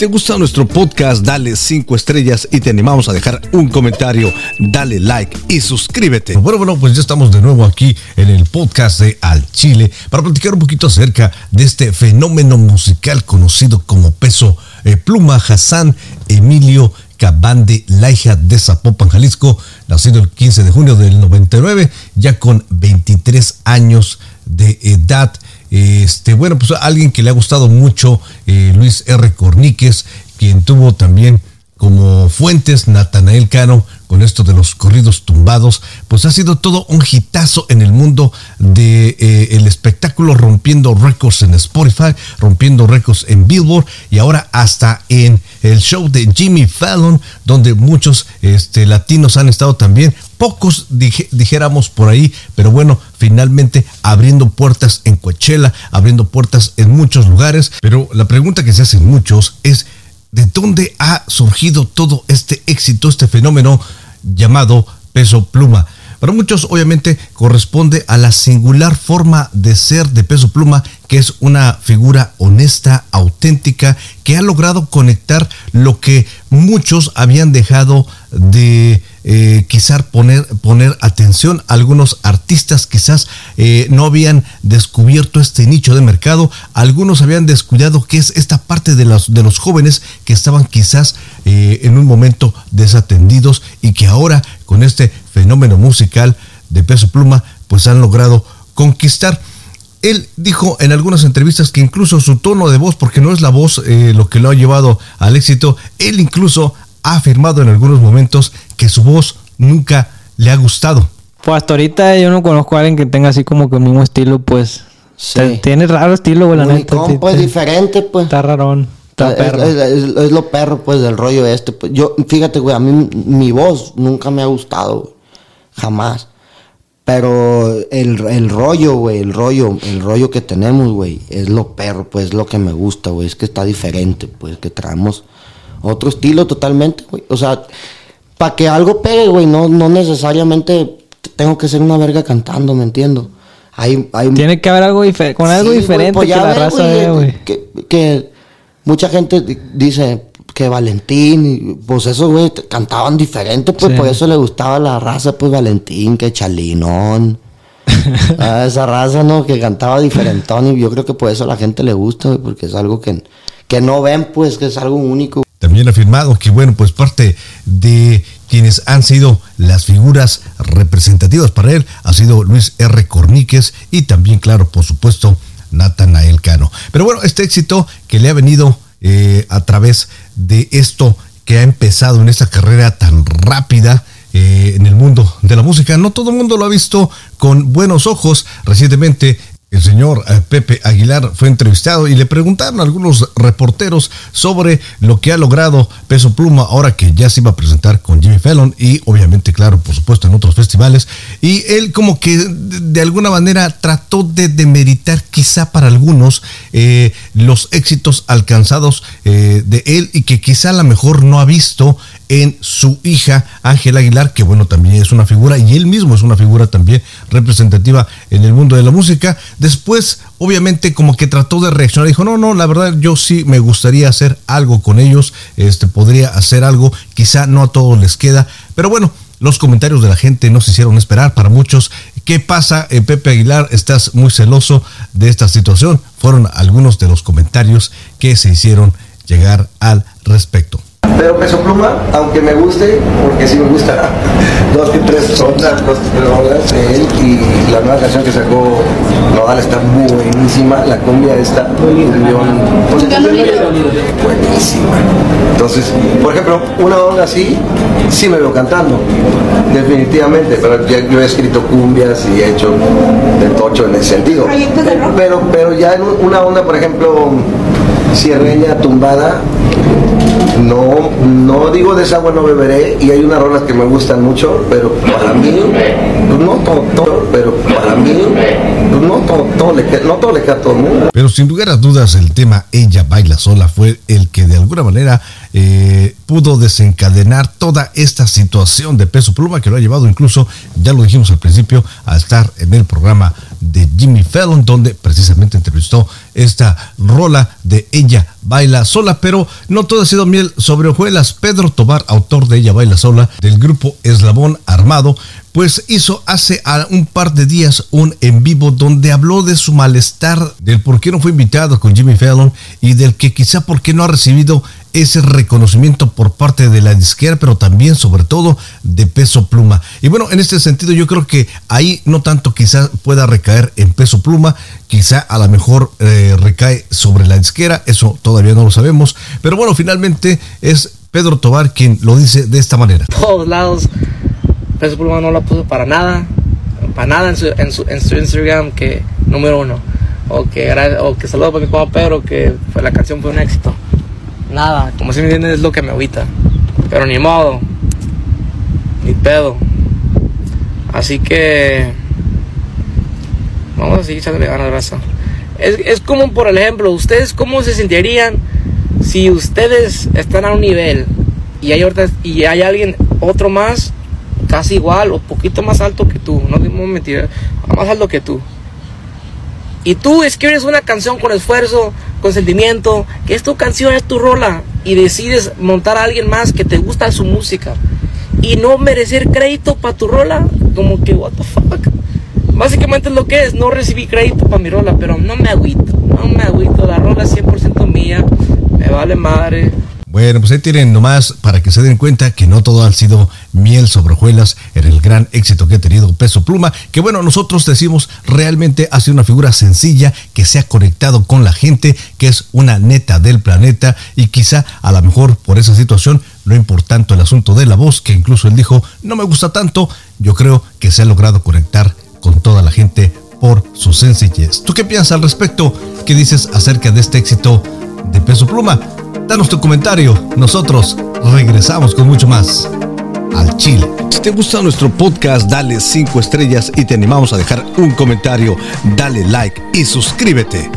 te gusta nuestro podcast, dale 5 estrellas y te animamos a dejar un comentario, dale like y suscríbete. Bueno, bueno, pues ya estamos de nuevo aquí en el podcast de Al Chile para platicar un poquito acerca de este fenómeno musical conocido como peso eh, pluma Hassan Emilio Cabande Laija de Zapopan, Jalisco, nacido el 15 de junio del 99, ya con 23 años de edad. Este, bueno, pues alguien que le ha gustado mucho, eh, Luis R. Corníquez, quien tuvo también como fuentes Natanael Cano con esto de los corridos tumbados, pues ha sido todo un hitazo en el mundo de, eh, el espectáculo, rompiendo récords en Spotify, rompiendo récords en Billboard y ahora hasta en el show de Jimmy Fallon, donde muchos este, latinos han estado también, pocos dijéramos por ahí, pero bueno, finalmente abriendo puertas en Coachella, abriendo puertas en muchos lugares, pero la pregunta que se hacen muchos es, ¿de dónde ha surgido todo este éxito, este fenómeno llamado peso pluma? Para muchos obviamente corresponde a la singular forma de ser de Peso Pluma, que es una figura honesta, auténtica, que ha logrado conectar lo que muchos habían dejado de eh, quizás poner, poner atención. Algunos artistas quizás eh, no habían descubierto este nicho de mercado, algunos habían descuidado que es esta parte de los, de los jóvenes que estaban quizás eh, en un momento desatendidos y que ahora con este fenómeno musical de peso pluma, pues han logrado conquistar. Él dijo en algunas entrevistas que incluso su tono de voz, porque no es la voz lo que lo ha llevado al éxito, él incluso ha afirmado en algunos momentos que su voz nunca le ha gustado. Pues hasta ahorita yo no conozco a alguien que tenga así como que el mismo estilo, pues. Tiene raro estilo, güey, la neta. pues diferente, pues. Está rarón. Está perro. Es, lo perro, pues, del rollo este. Pues. Yo, fíjate, güey, a mí mi voz nunca me ha gustado, Jamás. Pero el, el rollo, güey, el rollo, el rollo que tenemos, güey, es lo perro, pues, es lo que me gusta, güey. Es que está diferente, pues, que traemos otro estilo totalmente, güey. O sea, para que algo pegue, güey, no, no necesariamente tengo que ser una verga cantando, ¿me entiendo? Hay, hay, Tiene que haber algo diferente, con algo diferente pues que la raza güey. Que, mucha gente dice que Valentín, pues eso, güey, cantaban diferente, pues por eso le gustaba la raza, pues Valentín, que Chalinón. a esa raza, ¿no? Que cantaba diferentón y yo creo que por eso a la gente le gusta, güey, porque es algo que, que no ven, pues, que es algo único. También ha afirmado que, bueno, pues parte de quienes han sido las figuras representativas para él ha sido Luis R. Corníquez y también, claro, por supuesto, Natanael Cano. Pero bueno, este éxito que le ha venido eh, a través de esto que ha empezado en esta carrera tan rápida, eh, en el mundo de la música. No todo el mundo lo ha visto con buenos ojos. Recientemente el señor eh, Pepe Aguilar fue entrevistado y le preguntaron a algunos reporteros sobre lo que ha logrado Peso Pluma ahora que ya se iba a presentar con Jimmy Fallon y obviamente, claro, por supuesto en otros festivales. Y él como que de alguna manera trató de demeritar quizá para algunos eh, los éxitos alcanzados eh, de él y que quizá a lo mejor no ha visto en su hija Ángel Aguilar, que bueno, también es una figura, y él mismo es una figura también representativa en el mundo de la música. Después, obviamente, como que trató de reaccionar, dijo, no, no, la verdad, yo sí me gustaría hacer algo con ellos, este, podría hacer algo, quizá no a todos les queda, pero bueno, los comentarios de la gente no se hicieron esperar para muchos. ¿Qué pasa, eh, Pepe Aguilar? ¿Estás muy celoso de esta situación? Fueron algunos de los comentarios que se hicieron llegar al respecto. Pero Peso Pluma, aunque me guste, porque sí me gusta, que tres ondas de él y la nueva canción que sacó Nodal está buenísima, la cumbia está buenísima. Entonces, por ejemplo, una onda así, sí me veo cantando, definitivamente, pero ya, yo he escrito cumbias y he hecho de tocho en ese sentido. Pero, pero ya en una onda, por ejemplo, cierreña tumbada, no, no digo de esa agua no beberé y hay unas rolas que me gustan mucho, pero para mí, pues no todo, pero para mí, pues no todo, le no todo le queda a todo el mundo. Pero sin lugar a dudas el tema Ella baila sola fue el que de alguna manera eh, pudo desencadenar toda esta situación de peso pluma que lo ha llevado incluso, ya lo dijimos al principio, a estar en el programa de Jimmy Fallon, donde precisamente entrevistó esta rola de Ella Baila Sola, pero no todo ha sido miel sobre hojuelas. Pedro Tobar, autor de Ella Baila Sola, del grupo Eslabón Armado, pues hizo hace un par de días un en vivo donde habló de su malestar, del por qué no fue invitado con Jimmy Fallon y del que quizá por qué no ha recibido ese reconocimiento por parte de la disquera, pero también sobre todo de peso pluma. Y bueno, en este sentido yo creo que ahí no tanto quizá pueda recaer en peso pluma, quizá a lo mejor eh, recae sobre la disquera, eso todavía no lo sabemos, pero bueno, finalmente es Pedro Tobar quien lo dice de esta manera. Todos lados, peso pluma no la puso para nada, para nada en su, en su, en su Instagram que número uno. O que, o que saludo para mi compa Pedro, que fue, la canción fue un éxito nada, como si me entienden es lo que me agüita. Pero ni modo, ni pedo. Así que vamos a seguir echándole ganas, raza. Es, es como, por ejemplo, ustedes cómo se sentirían si ustedes están a un nivel y hay, y hay alguien, otro más, casi igual o poquito más alto que tú, no digo mentira, más alto que tú. Y tú escribes una canción con esfuerzo, con sentimiento, que es tu canción, es tu rola, y decides montar a alguien más que te gusta su música y no merecer crédito para tu rola, como que, what the fuck. Básicamente es lo que es, no recibí crédito para mi rola, pero no me agüito, no me agüito, la rola es 100% mía, me vale madre, bueno, pues ahí tienen nomás para que se den cuenta que no todo ha sido miel sobre hojuelas en el gran éxito que ha tenido Peso Pluma, que bueno, nosotros decimos realmente ha sido una figura sencilla que se ha conectado con la gente, que es una neta del planeta y quizá a lo mejor por esa situación no importa tanto el asunto de la voz, que incluso él dijo, no me gusta tanto, yo creo que se ha logrado conectar con toda la gente por su sencillez. ¿Tú qué piensas al respecto? ¿Qué dices acerca de este éxito de Peso Pluma? Danos tu comentario. Nosotros regresamos con mucho más al Chile. Si te gusta nuestro podcast, dale 5 estrellas y te animamos a dejar un comentario. Dale like y suscríbete.